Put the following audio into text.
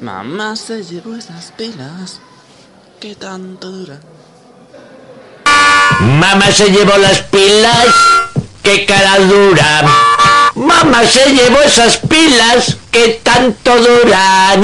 Mamá se llevó esas pilas que tanto duran. Mamá se llevó las pilas, qué cara dura. Mamá se llevó esas pilas que tanto duran.